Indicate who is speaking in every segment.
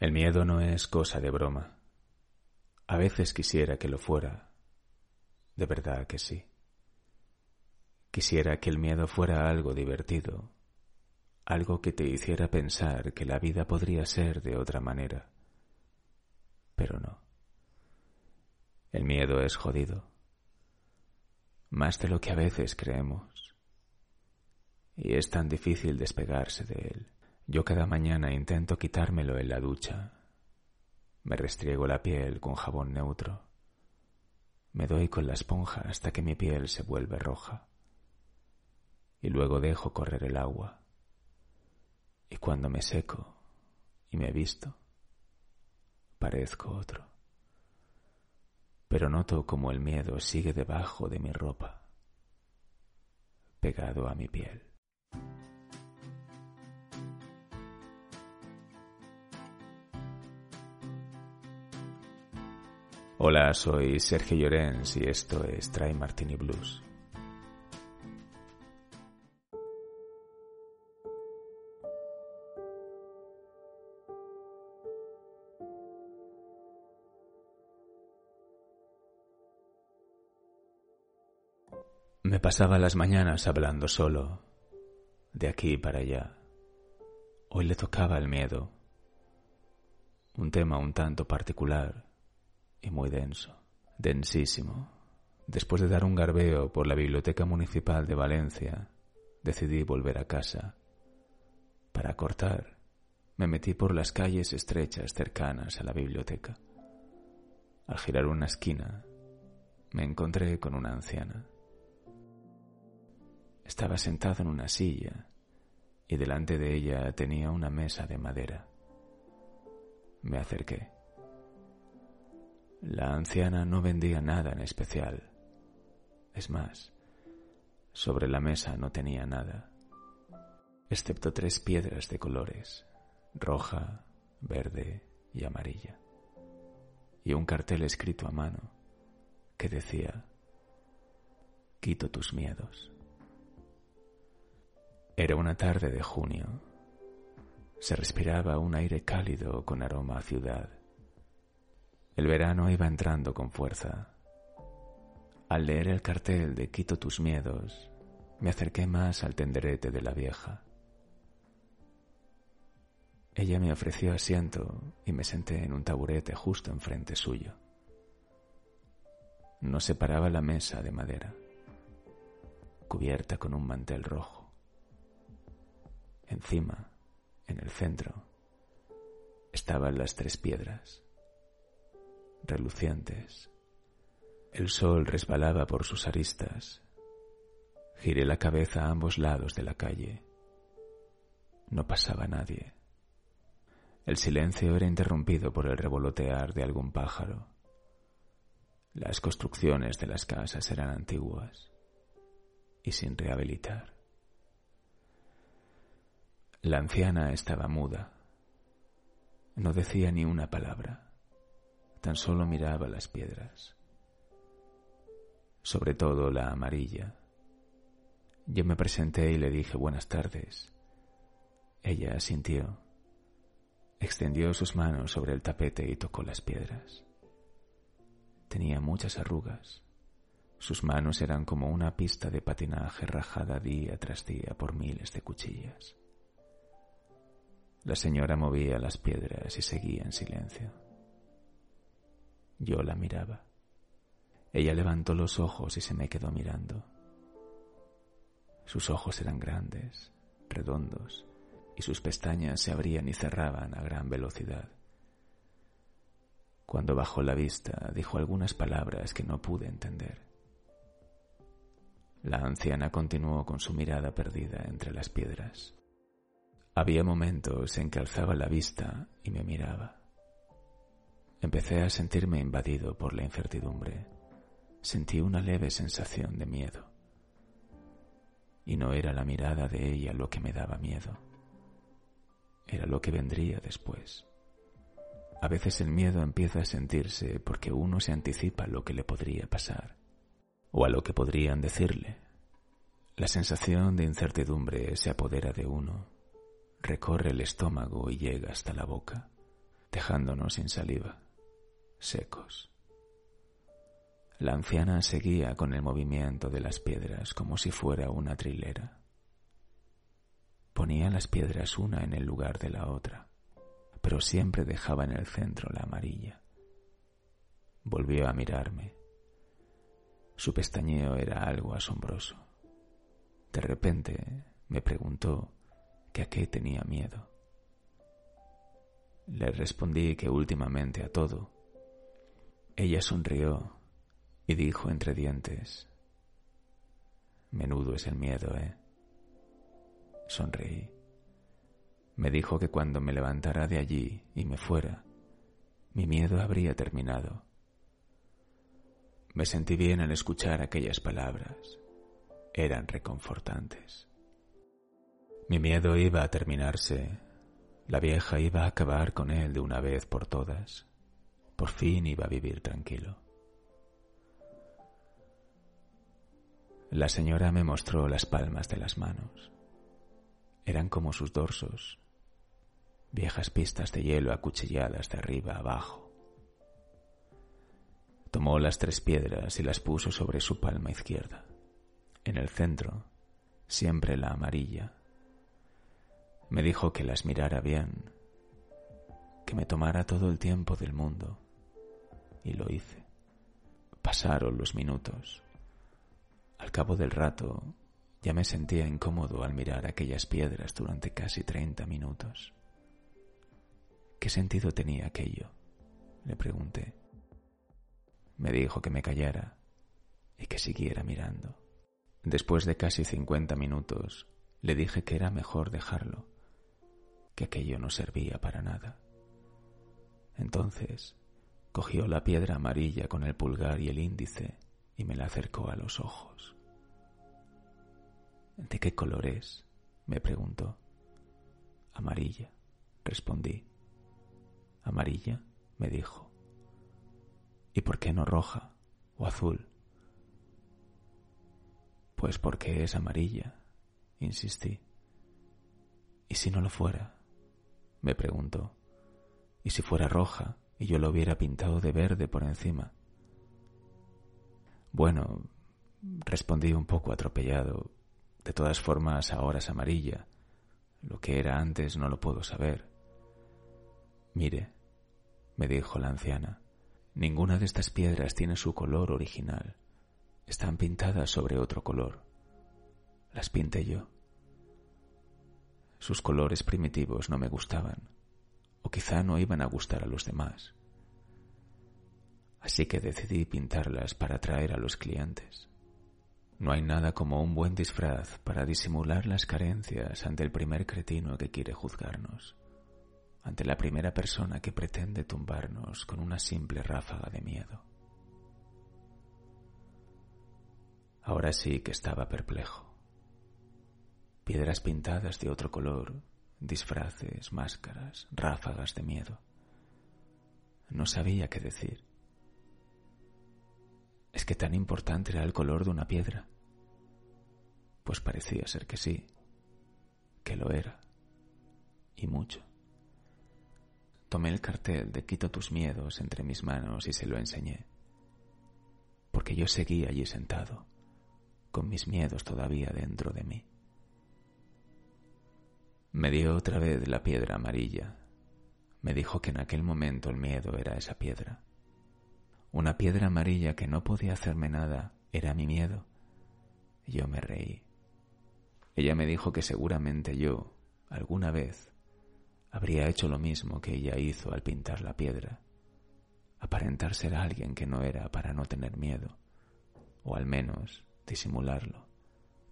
Speaker 1: El miedo no es cosa de broma. A veces quisiera que lo fuera. De verdad que sí. Quisiera que el miedo fuera algo divertido, algo que te hiciera pensar que la vida podría ser de otra manera. Pero no. El miedo es jodido, más de lo que a veces creemos. Y es tan difícil despegarse de él. Yo cada mañana intento quitármelo en la ducha. Me restriego la piel con jabón neutro. Me doy con la esponja hasta que mi piel se vuelve roja. Y luego dejo correr el agua. Y cuando me seco y me visto, parezco otro pero noto como el miedo sigue debajo de mi ropa, pegado a mi piel. Hola, soy Sergio Llorens y esto es Try Martini Blues. Me pasaba las mañanas hablando solo, de aquí para allá. Hoy le tocaba el miedo, un tema un tanto particular y muy denso, densísimo. Después de dar un garbeo por la Biblioteca Municipal de Valencia, decidí volver a casa. Para cortar, me metí por las calles estrechas cercanas a la biblioteca. Al girar una esquina, me encontré con una anciana. Estaba sentado en una silla y delante de ella tenía una mesa de madera. Me acerqué. La anciana no vendía nada en especial. Es más, sobre la mesa no tenía nada, excepto tres piedras de colores, roja, verde y amarilla, y un cartel escrito a mano que decía, Quito tus miedos. Era una tarde de junio. Se respiraba un aire cálido con aroma a ciudad. El verano iba entrando con fuerza. Al leer el cartel de Quito tus miedos, me acerqué más al tenderete de la vieja. Ella me ofreció asiento y me senté en un taburete justo enfrente suyo. Nos separaba la mesa de madera, cubierta con un mantel rojo. Encima, en el centro, estaban las tres piedras, relucientes. El sol resbalaba por sus aristas. Giré la cabeza a ambos lados de la calle. No pasaba nadie. El silencio era interrumpido por el revolotear de algún pájaro. Las construcciones de las casas eran antiguas y sin rehabilitar. La anciana estaba muda. No decía ni una palabra, tan solo miraba las piedras, sobre todo la amarilla. Yo me presenté y le dije buenas tardes. Ella asintió, extendió sus manos sobre el tapete y tocó las piedras. Tenía muchas arrugas. Sus manos eran como una pista de patinaje rajada día tras día por miles de cuchillas. La señora movía las piedras y seguía en silencio. Yo la miraba. Ella levantó los ojos y se me quedó mirando. Sus ojos eran grandes, redondos, y sus pestañas se abrían y cerraban a gran velocidad. Cuando bajó la vista, dijo algunas palabras que no pude entender. La anciana continuó con su mirada perdida entre las piedras. Había momentos en que alzaba la vista y me miraba. Empecé a sentirme invadido por la incertidumbre. Sentí una leve sensación de miedo. Y no era la mirada de ella lo que me daba miedo. Era lo que vendría después. A veces el miedo empieza a sentirse porque uno se anticipa lo que le podría pasar o a lo que podrían decirle. La sensación de incertidumbre se apodera de uno recorre el estómago y llega hasta la boca. dejándonos sin saliva, secos. La anciana seguía con el movimiento de las piedras como si fuera una trilera. Ponía las piedras una en el lugar de la otra, pero siempre dejaba en el centro la amarilla. Volvió a mirarme. Su pestañeo era algo asombroso. De repente me preguntó que a qué tenía miedo. Le respondí que últimamente a todo. Ella sonrió y dijo entre dientes, Menudo es el miedo, ¿eh? Sonreí. Me dijo que cuando me levantara de allí y me fuera, mi miedo habría terminado. Me sentí bien al escuchar aquellas palabras. Eran reconfortantes. Mi miedo iba a terminarse. La vieja iba a acabar con él de una vez por todas. Por fin iba a vivir tranquilo. La señora me mostró las palmas de las manos. Eran como sus dorsos, viejas pistas de hielo acuchilladas de arriba abajo. Tomó las tres piedras y las puso sobre su palma izquierda. En el centro, siempre la amarilla, me dijo que las mirara bien, que me tomara todo el tiempo del mundo, y lo hice. Pasaron los minutos. Al cabo del rato, ya me sentía incómodo al mirar aquellas piedras durante casi treinta minutos. ¿Qué sentido tenía aquello? Le pregunté. Me dijo que me callara y que siguiera mirando. Después de casi cincuenta minutos, le dije que era mejor dejarlo que aquello no servía para nada. Entonces cogió la piedra amarilla con el pulgar y el índice y me la acercó a los ojos. ¿De qué color es? me preguntó. Amarilla, respondí. Amarilla, me dijo. ¿Y por qué no roja o azul? Pues porque es amarilla, insistí. ¿Y si no lo fuera? me preguntó. ¿Y si fuera roja y yo lo hubiera pintado de verde por encima? Bueno, respondí un poco atropellado. De todas formas, ahora es amarilla. Lo que era antes no lo puedo saber. Mire, me dijo la anciana, ninguna de estas piedras tiene su color original. Están pintadas sobre otro color. Las pinté yo. Sus colores primitivos no me gustaban, o quizá no iban a gustar a los demás. Así que decidí pintarlas para atraer a los clientes. No hay nada como un buen disfraz para disimular las carencias ante el primer cretino que quiere juzgarnos, ante la primera persona que pretende tumbarnos con una simple ráfaga de miedo. Ahora sí que estaba perplejo piedras pintadas de otro color, disfraces, máscaras, ráfagas de miedo. No sabía qué decir. ¿Es que tan importante era el color de una piedra? Pues parecía ser que sí, que lo era, y mucho. Tomé el cartel de Quito tus miedos entre mis manos y se lo enseñé, porque yo seguía allí sentado, con mis miedos todavía dentro de mí. Me dio otra vez la piedra amarilla. Me dijo que en aquel momento el miedo era esa piedra. Una piedra amarilla que no podía hacerme nada era mi miedo. Yo me reí. Ella me dijo que seguramente yo, alguna vez, habría hecho lo mismo que ella hizo al pintar la piedra, aparentar ser alguien que no era para no tener miedo, o al menos disimularlo,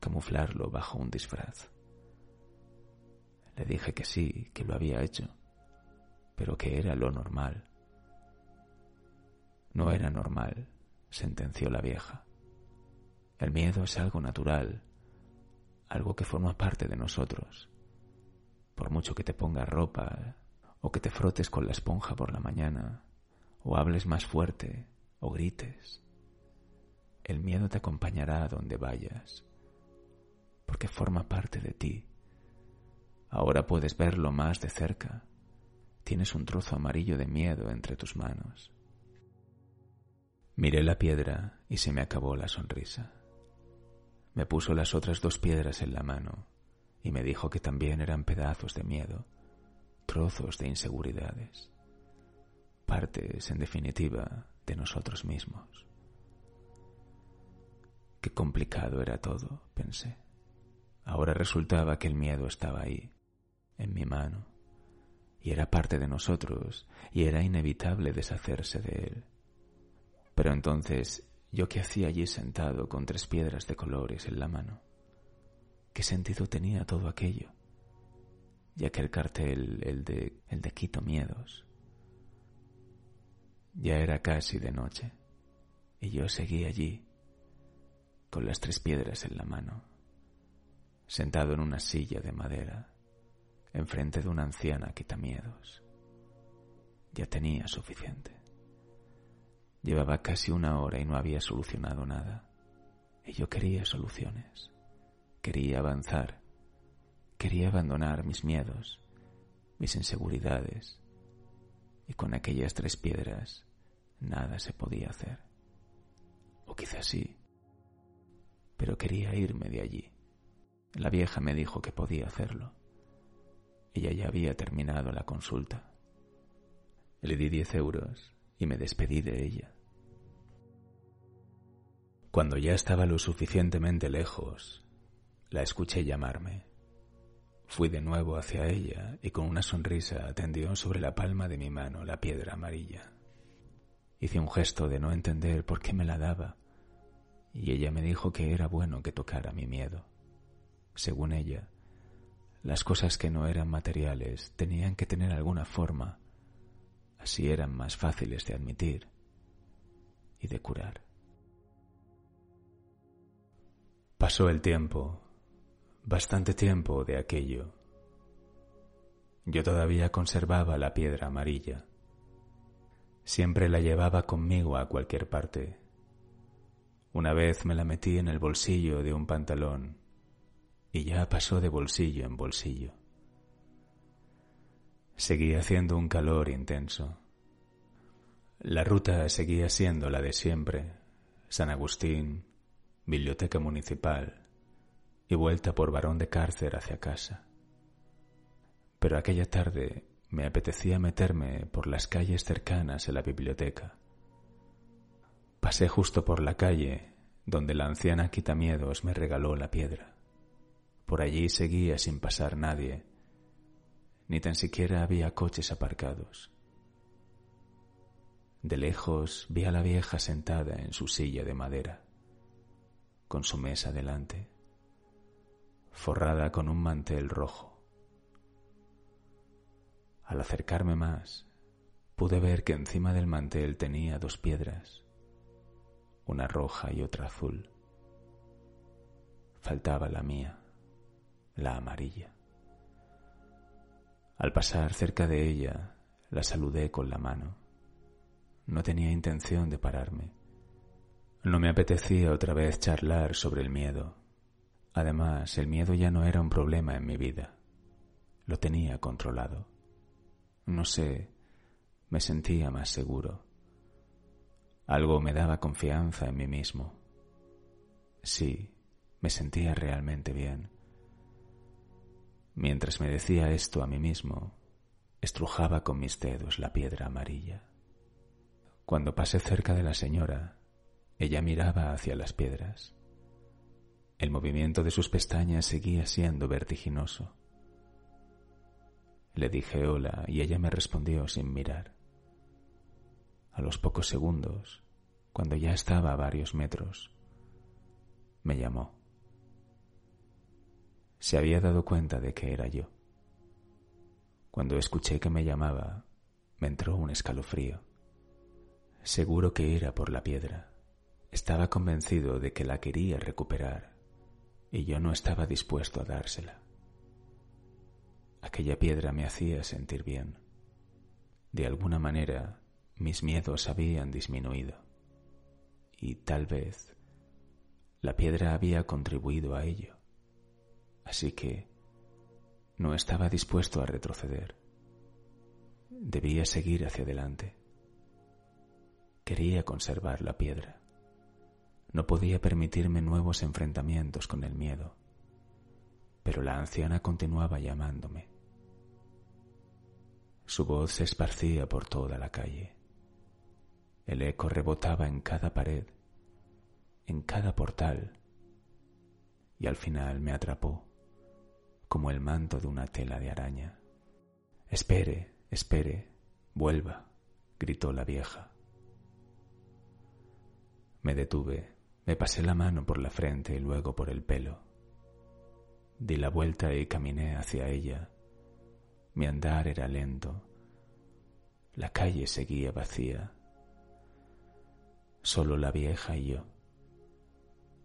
Speaker 1: camuflarlo bajo un disfraz. Le dije que sí, que lo había hecho, pero que era lo normal. No era normal, sentenció la vieja. El miedo es algo natural, algo que forma parte de nosotros. Por mucho que te pongas ropa, o que te frotes con la esponja por la mañana, o hables más fuerte, o grites, el miedo te acompañará a donde vayas, porque forma parte de ti Ahora puedes verlo más de cerca. tienes un trozo amarillo de miedo entre tus manos. Miré la piedra y se me acabó la sonrisa. Me puso las otras dos piedras en la mano y me dijo que también eran pedazos de miedo, trozos de inseguridades, partes, en definitiva, de nosotros mismos. Qué complicado era todo, pensé. Ahora resultaba que el miedo estaba ahí, en mi mano, y era parte de nosotros, y era inevitable deshacerse de él. Pero entonces, ¿yo qué hacía allí sentado con tres piedras de colores en la mano? ¿Qué sentido tenía todo aquello? Y aquel cartel, el de, el de Quito Miedos. Ya era casi de noche, y yo seguí allí, con las tres piedras en la mano, sentado en una silla de madera, enfrente de una anciana quitamiedos. Ya tenía suficiente. Llevaba casi una hora y no había solucionado nada. Y yo quería soluciones. Quería avanzar. Quería abandonar mis miedos, mis inseguridades. Y con aquellas tres piedras nada se podía hacer. O quizás sí. Pero quería irme de allí. La vieja me dijo que podía hacerlo. Ella ya había terminado la consulta. Le di diez euros y me despedí de ella. Cuando ya estaba lo suficientemente lejos, la escuché llamarme. Fui de nuevo hacia ella y con una sonrisa atendió sobre la palma de mi mano la piedra amarilla. Hice un gesto de no entender por qué me la daba y ella me dijo que era bueno que tocara mi miedo. Según ella, las cosas que no eran materiales tenían que tener alguna forma, así eran más fáciles de admitir y de curar. Pasó el tiempo, bastante tiempo de aquello. Yo todavía conservaba la piedra amarilla. Siempre la llevaba conmigo a cualquier parte. Una vez me la metí en el bolsillo de un pantalón y ya pasó de bolsillo en bolsillo. Seguía haciendo un calor intenso. La ruta seguía siendo la de siempre, San Agustín, Biblioteca Municipal y vuelta por Barón de Cárcer hacia casa. Pero aquella tarde me apetecía meterme por las calles cercanas a la biblioteca. Pasé justo por la calle donde la anciana Quitamiedos me regaló la piedra. Por allí seguía sin pasar nadie, ni tan siquiera había coches aparcados. De lejos vi a la vieja sentada en su silla de madera, con su mesa delante, forrada con un mantel rojo. Al acercarme más, pude ver que encima del mantel tenía dos piedras, una roja y otra azul. Faltaba la mía la amarilla. Al pasar cerca de ella, la saludé con la mano. No tenía intención de pararme. No me apetecía otra vez charlar sobre el miedo. Además, el miedo ya no era un problema en mi vida. Lo tenía controlado. No sé, me sentía más seguro. Algo me daba confianza en mí mismo. Sí, me sentía realmente bien. Mientras me decía esto a mí mismo, estrujaba con mis dedos la piedra amarilla. Cuando pasé cerca de la señora, ella miraba hacia las piedras. El movimiento de sus pestañas seguía siendo vertiginoso. Le dije hola y ella me respondió sin mirar. A los pocos segundos, cuando ya estaba a varios metros, me llamó se había dado cuenta de que era yo. Cuando escuché que me llamaba, me entró un escalofrío. Seguro que era por la piedra. Estaba convencido de que la quería recuperar y yo no estaba dispuesto a dársela. Aquella piedra me hacía sentir bien. De alguna manera mis miedos habían disminuido y tal vez la piedra había contribuido a ello así que no estaba dispuesto a retroceder. debía seguir hacia adelante. Quería conservar la piedra. No podía permitirme nuevos enfrentamientos con el miedo, pero la anciana continuaba llamándome. Su voz se esparcía por toda la calle. El eco rebotaba en cada pared, en cada portal, y al final me atrapó, como el manto de una tela de araña. Espere, espere, vuelva, gritó la vieja. Me detuve, me pasé la mano por la frente y luego por el pelo. Di la vuelta y caminé hacia ella. Mi andar era lento. La calle seguía vacía. Solo la vieja y yo.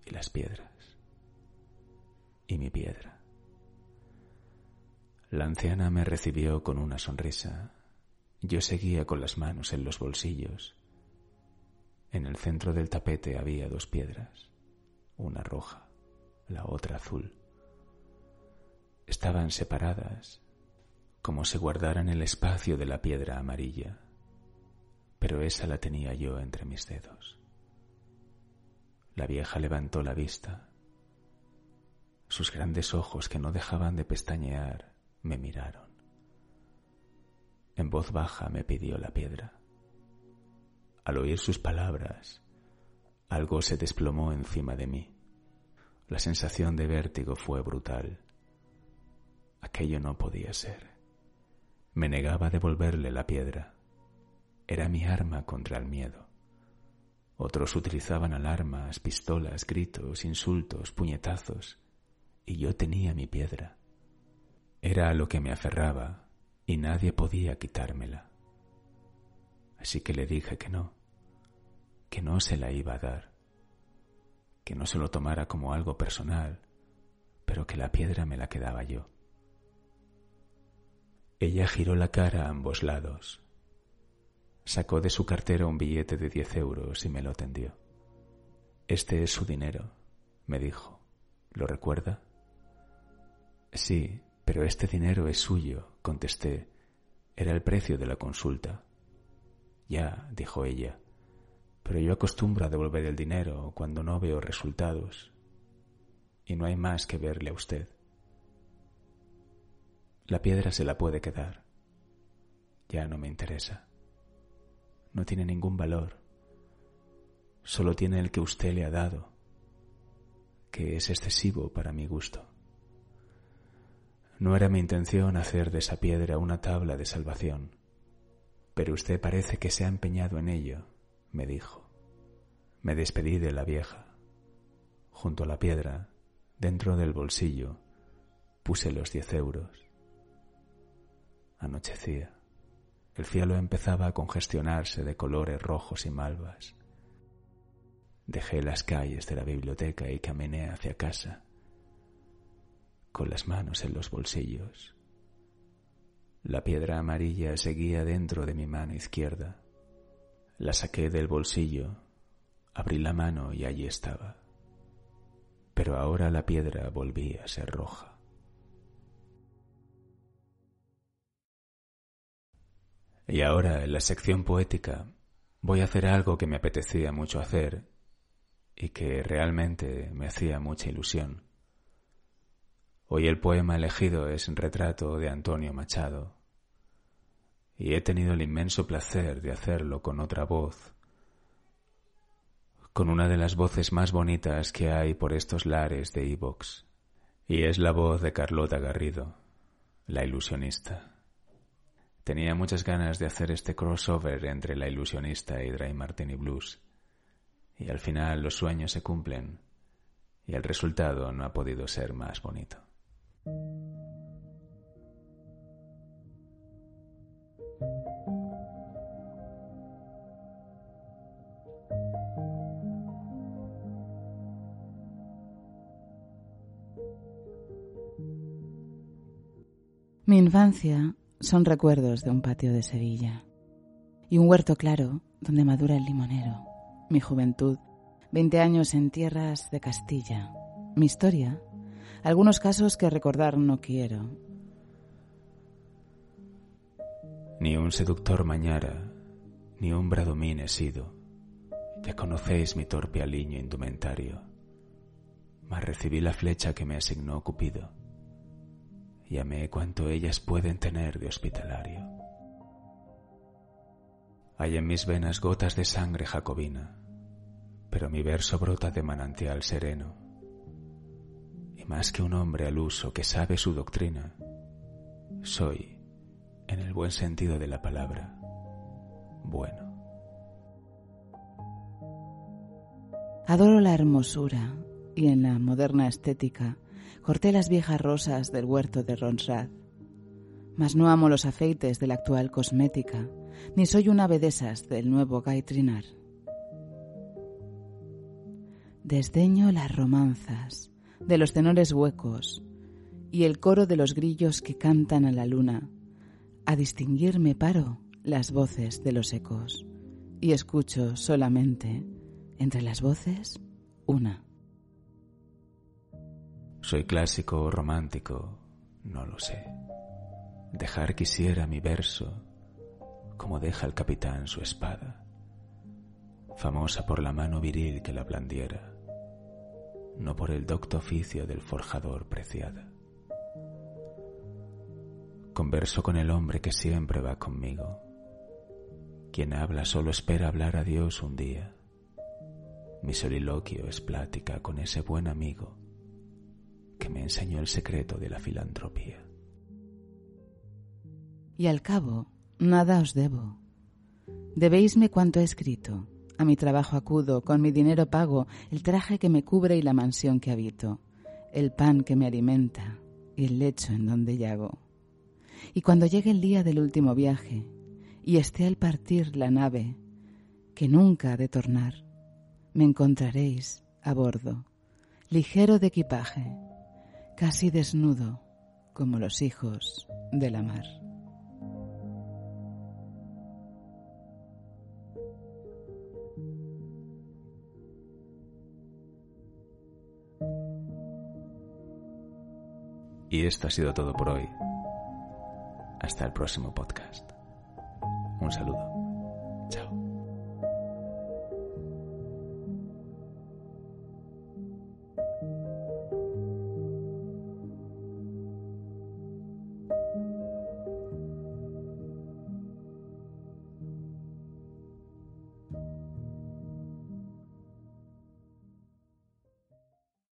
Speaker 1: Y las piedras. Y mi piedra. La anciana me recibió con una sonrisa. Yo seguía con las manos en los bolsillos en el centro del tapete había dos piedras, una roja, la otra azul. Estaban separadas, como si guardaran el espacio de la piedra amarilla, pero esa la tenía yo entre mis dedos. La vieja levantó la vista. Sus grandes ojos, que no dejaban de pestañear, me miraron. En voz baja me pidió la piedra. Al oír sus palabras, algo se desplomó encima de mí. La sensación de vértigo fue brutal. Aquello no podía ser. Me negaba a devolverle la piedra. Era mi arma contra el miedo. Otros utilizaban alarmas, pistolas, gritos, insultos, puñetazos, y yo tenía mi piedra. Era a lo que me aferraba y nadie podía quitármela. Así que le dije que no, que no se la iba a dar, que no se lo tomara como algo personal, pero que la piedra me la quedaba yo. Ella giró la cara a ambos lados, sacó de su cartera un billete de diez euros y me lo tendió. Este es su dinero, me dijo. ¿Lo recuerda? Sí, pero este dinero es suyo, contesté. Era el precio de la consulta. Ya, dijo ella, pero yo acostumbro a devolver el dinero cuando no veo resultados. Y no hay más que verle a usted. La piedra se la puede quedar. Ya no me interesa. No tiene ningún valor. Solo tiene el que usted le ha dado, que es excesivo para mi gusto. No era mi intención hacer de esa piedra una tabla de salvación pero usted parece que se ha empeñado en ello, me dijo. Me despedí de la vieja. Junto a la piedra, dentro del bolsillo, puse los diez euros. Anochecía. El cielo empezaba a congestionarse de colores rojos y malvas. Dejé las calles de la biblioteca y caminé hacia casa, con las manos en los bolsillos. La piedra amarilla seguía dentro de mi mano izquierda. La saqué del bolsillo, abrí la mano y allí estaba. Pero ahora la piedra volvía a ser roja. Y ahora, en la sección poética, voy a hacer algo que me apetecía mucho hacer y que realmente me hacía mucha ilusión. Hoy el poema elegido es retrato de Antonio Machado, y he tenido el inmenso placer de hacerlo con otra voz, con una de las voces más bonitas que hay por estos lares de Evox, y es la voz de Carlota Garrido, la ilusionista. Tenía muchas ganas de hacer este crossover entre la ilusionista y Dry Martini Blues, y al final los sueños se cumplen, y el resultado no ha podido ser más bonito.
Speaker 2: Mi infancia son recuerdos de un patio de Sevilla y un huerto claro donde madura el limonero. Mi juventud, veinte años en tierras de Castilla. Mi historia, algunos casos que recordar no quiero.
Speaker 1: Ni un seductor mañara, ni un bradomín he sido. Ya conocéis mi torpe aliño indumentario, mas recibí la flecha que me asignó Cupido y amé cuanto ellas pueden tener de hospitalario. Hay en mis venas gotas de sangre jacobina, pero mi verso brota de manantial sereno. Más que un hombre al uso que sabe su doctrina, soy, en el buen sentido de la palabra, bueno.
Speaker 2: Adoro la hermosura y en la moderna estética corté las viejas rosas del huerto de Ronsrad. Mas no amo los afeites de la actual cosmética, ni soy una ave del nuevo gaitrinar. Desdeño las romanzas de los tenores huecos y el coro de los grillos que cantan a la luna. A distinguirme paro las voces de los ecos y escucho solamente entre las voces una.
Speaker 1: Soy clásico o romántico, no lo sé. Dejar quisiera mi verso como deja el capitán su espada, famosa por la mano viril que la blandiera, no por el docto oficio del forjador preciada. Converso con el hombre que siempre va conmigo. Quien habla solo espera hablar a Dios un día. Mi soliloquio es plática con ese buen amigo que me enseñó el secreto de la filantropía.
Speaker 2: Y al cabo, nada os debo. Debéisme cuanto he escrito. A mi trabajo acudo, con mi dinero pago el traje que me cubre y la mansión que habito, el pan que me alimenta y el lecho en donde llago. Y cuando llegue el día del último viaje y esté al partir la nave, que nunca ha de tornar, me encontraréis a bordo, ligero de equipaje, casi desnudo como los hijos de la mar.
Speaker 1: Y esto ha sido todo por hoy. Hasta el próximo podcast. Un saludo.